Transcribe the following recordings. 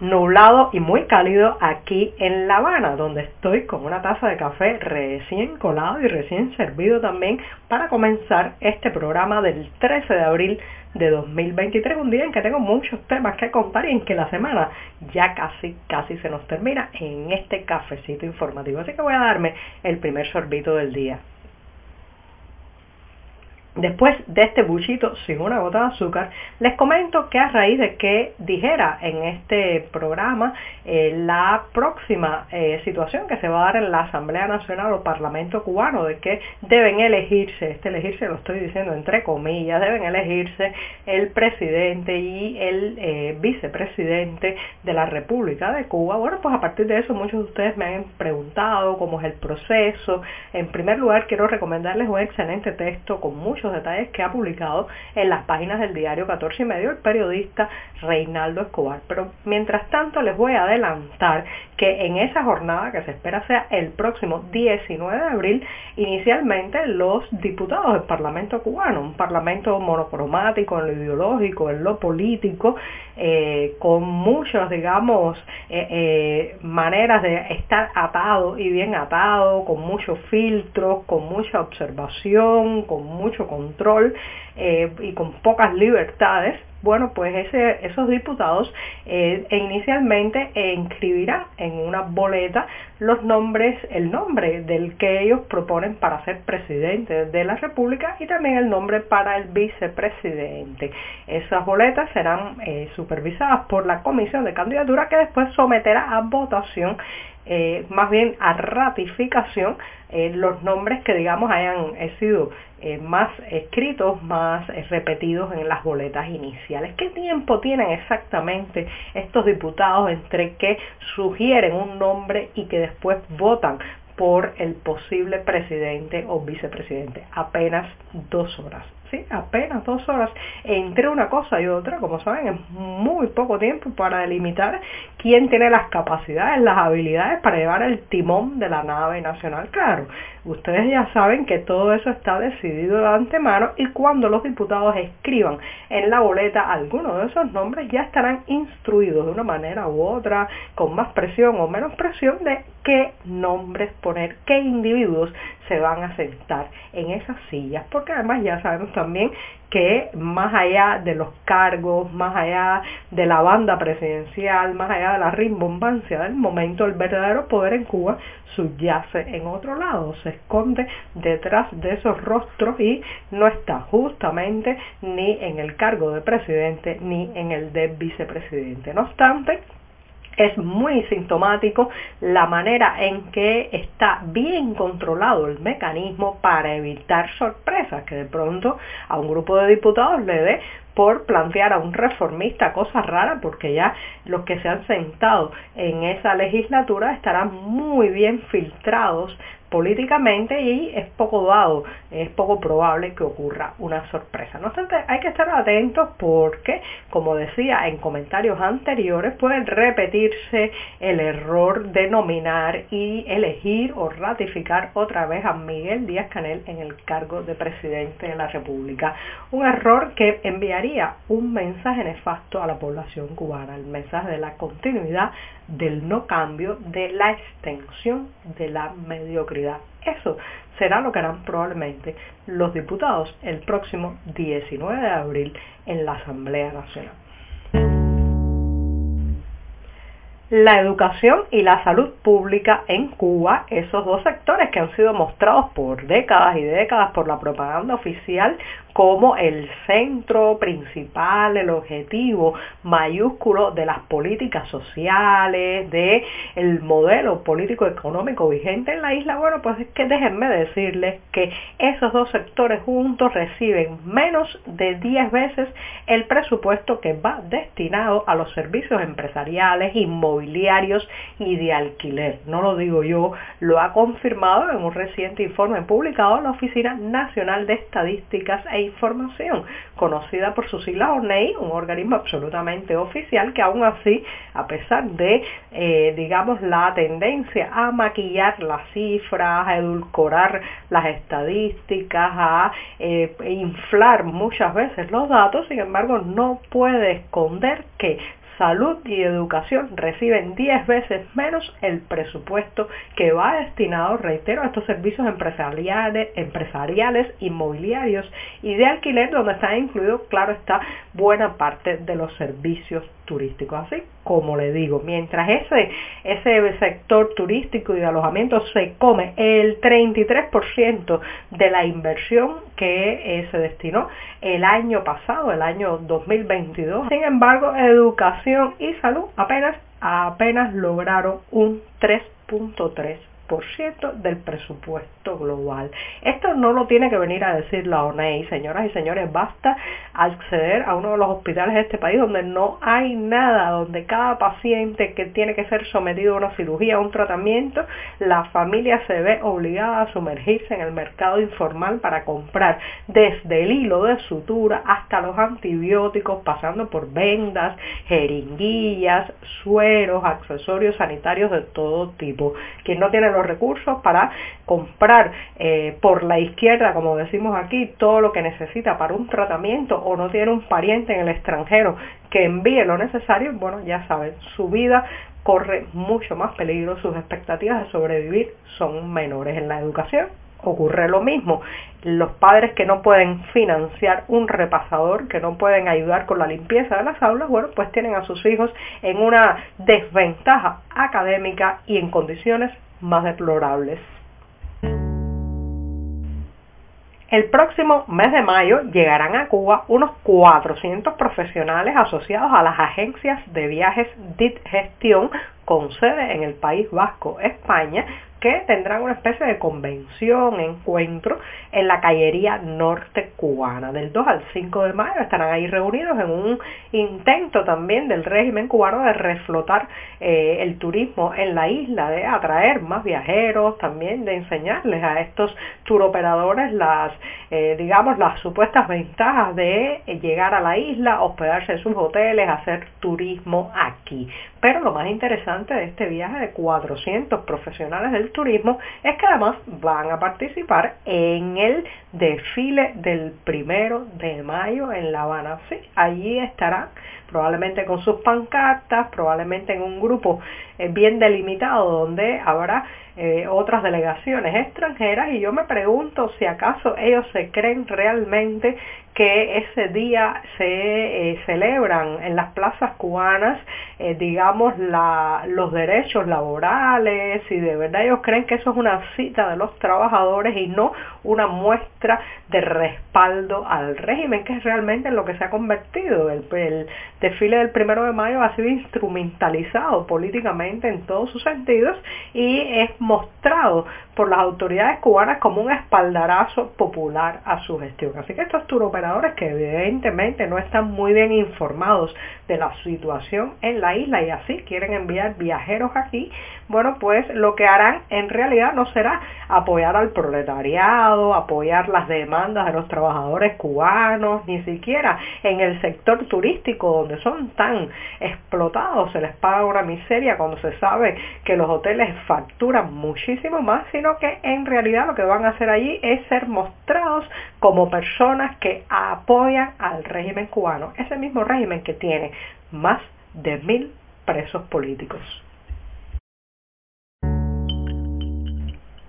nublado y muy cálido aquí en La Habana, donde estoy con una taza de café recién colado y recién servido también para comenzar este programa del 13 de abril de 2023, un día en que tengo muchos temas que contar y en que la semana ya casi, casi se nos termina en este cafecito informativo. Así que voy a darme el primer sorbito del día. Después de este buchito sin una gota de azúcar, les comento que a raíz de que dijera en este programa eh, la próxima eh, situación que se va a dar en la Asamblea Nacional o Parlamento cubano, de que deben elegirse, este elegirse lo estoy diciendo entre comillas, deben elegirse el presidente y el eh, vicepresidente de la República de Cuba. Bueno, pues a partir de eso muchos de ustedes me han preguntado cómo es el proceso. En primer lugar, quiero recomendarles un excelente texto con detalles que ha publicado en las páginas del diario 14 y medio el periodista Reinaldo Escobar. Pero mientras tanto les voy a adelantar que en esa jornada que se espera sea el próximo 19 de abril, inicialmente los diputados del Parlamento cubano, un parlamento monocromático en lo ideológico, en lo político, eh, con muchas, digamos, eh, eh, maneras de estar atado y bien atado, con muchos filtros, con mucha observación, con mucho control y con pocas libertades, bueno, pues esos diputados eh, e inicialmente inscribirán en una boleta los nombres, el nombre del que ellos proponen para ser presidente de la República y también el nombre para el vicepresidente. Esas boletas serán eh, supervisadas por la comisión de candidatura que después someterá a votación eh, más bien a ratificación eh, los nombres que digamos hayan sido eh, más escritos, más repetidos en las boletas iniciales. ¿Qué tiempo tienen exactamente estos diputados entre que sugieren un nombre y que después votan por el posible presidente o vicepresidente? Apenas dos horas. Apenas dos horas entre una cosa y otra, como saben, es muy poco tiempo para delimitar quién tiene las capacidades, las habilidades para llevar el timón de la nave nacional. Claro, ustedes ya saben que todo eso está decidido de antemano y cuando los diputados escriban en la boleta algunos de esos nombres ya estarán instruidos de una manera u otra, con más presión o menos presión, de qué nombres poner, qué individuos se van a sentar en esas sillas, porque además ya sabemos también que más allá de los cargos, más allá de la banda presidencial, más allá de la rimbombancia del momento, el verdadero poder en Cuba subyace en otro lado, se esconde detrás de esos rostros y no está justamente ni en el cargo de presidente ni en el de vicepresidente. No obstante, es muy sintomático la manera en que está bien controlado el mecanismo para evitar sorpresas, que de pronto a un grupo de diputados le dé por plantear a un reformista cosas raras, porque ya los que se han sentado en esa legislatura estarán muy bien filtrados políticamente y es poco dado, es poco probable que ocurra una sorpresa. No obstante, hay que estar atentos porque, como decía en comentarios anteriores, puede repetirse el error de nominar y elegir o ratificar otra vez a Miguel Díaz Canel en el cargo de presidente de la República. Un error que enviaría un mensaje nefasto a la población cubana, el mensaje de la continuidad del no cambio, de la extensión de la mediocridad. Eso será lo que harán probablemente los diputados el próximo 19 de abril en la Asamblea Nacional. La educación y la salud pública en Cuba, esos dos sectores que han sido mostrados por décadas y décadas por la propaganda oficial como el centro principal, el objetivo mayúsculo de las políticas sociales, de el modelo político económico vigente en la isla, bueno, pues es que déjenme decirles que esos dos sectores juntos reciben menos de 10 veces el presupuesto que va destinado a los servicios empresariales, inmobiliarios, inmobiliarios y de alquiler. No lo digo yo, lo ha confirmado en un reciente informe publicado la Oficina Nacional de Estadísticas e Información, conocida por su sigla ONEI, un organismo absolutamente oficial que aún así, a pesar de, eh, digamos, la tendencia a maquillar las cifras, a edulcorar las estadísticas, a eh, inflar muchas veces los datos, sin embargo, no puede esconder que salud y educación reciben 10 veces menos el presupuesto que va destinado, reitero, a estos servicios empresariales, empresariales, inmobiliarios y de alquiler, donde está incluido, claro está, buena parte de los servicios turísticos. Así como le digo, mientras ese, ese sector turístico y de alojamiento se come el 33% de la inversión que eh, se destinó el año pasado, el año 2022, sin embargo, educación y salud apenas, apenas lograron un 3.3% del presupuesto global. Esto no lo tiene que venir a decir la ONEI, señoras y señores, basta acceder a uno de los hospitales de este país donde no hay nada, donde cada paciente que tiene que ser sometido a una cirugía, a un tratamiento, la familia se ve obligada a sumergirse en el mercado informal para comprar desde el hilo de sutura hasta los antibióticos, pasando por vendas, jeringuillas, sueros, accesorios sanitarios de todo tipo. Quien no tiene los recursos para comprar eh, por la izquierda, como decimos aquí, todo lo que necesita para un tratamiento o no tiene un pariente en el extranjero que envíe lo necesario, bueno, ya saben, su vida corre mucho más peligro, sus expectativas de sobrevivir son menores en la educación. Ocurre lo mismo. Los padres que no pueden financiar un repasador, que no pueden ayudar con la limpieza de las aulas, bueno, pues tienen a sus hijos en una desventaja académica y en condiciones más deplorables. El próximo mes de mayo llegarán a Cuba unos 400 profesionales asociados a las agencias de viajes DIT Gestión con sede en el País Vasco, España, tendrán una especie de convención, encuentro en la callería norte cubana. Del 2 al 5 de mayo estarán ahí reunidos en un intento también del régimen cubano de reflotar eh, el turismo en la isla, de atraer más viajeros, también de enseñarles a estos turoperadores las, eh, digamos, las supuestas ventajas de llegar a la isla, hospedarse en sus hoteles, hacer turismo aquí. Pero lo más interesante de este viaje de 400 profesionales del turismo es que además van a participar en el desfile del primero de mayo en La Habana. Sí, allí estarán probablemente con sus pancartas, probablemente en un grupo eh, bien delimitado donde habrá eh, otras delegaciones extranjeras y yo me pregunto si acaso ellos se creen realmente que ese día se eh, celebran en las plazas cubanas, digamos, los derechos laborales y de verdad ellos creen que eso es una cita de los trabajadores y no una muestra de respaldo al régimen, que es realmente en lo que se ha convertido. El, el desfile del primero de mayo ha sido instrumentalizado políticamente en todos sus sentidos y es mostrado por las autoridades cubanas como un espaldarazo popular a su gestión. Así que estos turoperadores que evidentemente no están muy bien informados de la situación en la isla y así quieren enviar viajeros aquí, bueno, pues lo que harán en realidad no será apoyar al proletariado, apoyar las demandas de los trabajadores cubanos, ni siquiera en el sector turístico donde son tan explotados, se les paga una miseria cuando se sabe que los hoteles facturan muchísimo más, que en realidad lo que van a hacer allí es ser mostrados como personas que apoyan al régimen cubano, ese mismo régimen que tiene más de mil presos políticos.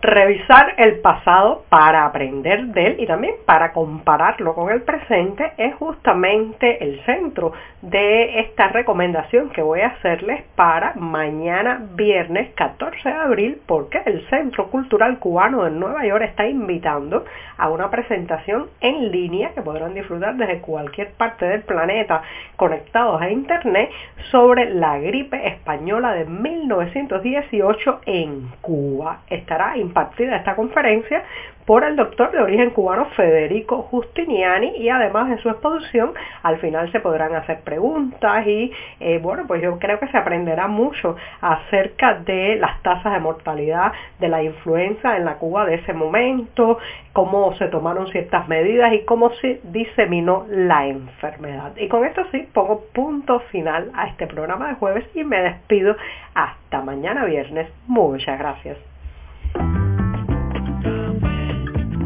Revisar el pasado para aprender de él y también para compararlo con el presente es justamente el centro de esta recomendación que voy a hacerles para mañana viernes 14 de abril porque el Centro Cultural Cubano de Nueva York está invitando a una presentación en línea que podrán disfrutar desde cualquier parte del planeta conectados a internet sobre la gripe española de 1918 en Cuba. Estará impartida esta conferencia por el doctor de origen cubano Federico Justiniani y además de su exposición al final se podrán hacer preguntas y eh, bueno pues yo creo que se aprenderá mucho acerca de las tasas de mortalidad de la influenza en la Cuba de ese momento, cómo se tomaron ciertas medidas y cómo se diseminó la enfermedad. Y con esto sí pongo punto final a este programa de jueves y me despido hasta mañana viernes. Muchas gracias.